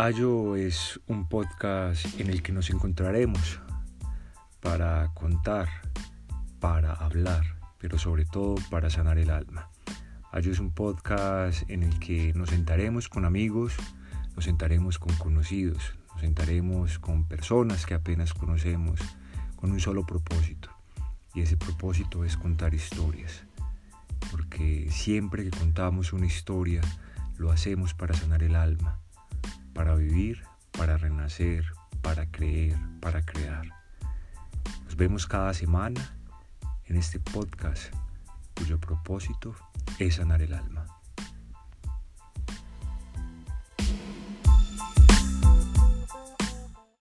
Ayo es un podcast en el que nos encontraremos para contar, para hablar, pero sobre todo para sanar el alma. Ayo es un podcast en el que nos sentaremos con amigos, nos sentaremos con conocidos, nos sentaremos con personas que apenas conocemos, con un solo propósito. Y ese propósito es contar historias. Porque siempre que contamos una historia, lo hacemos para sanar el alma para vivir, para renacer, para creer, para crear. Nos vemos cada semana en este podcast cuyo propósito es sanar el alma.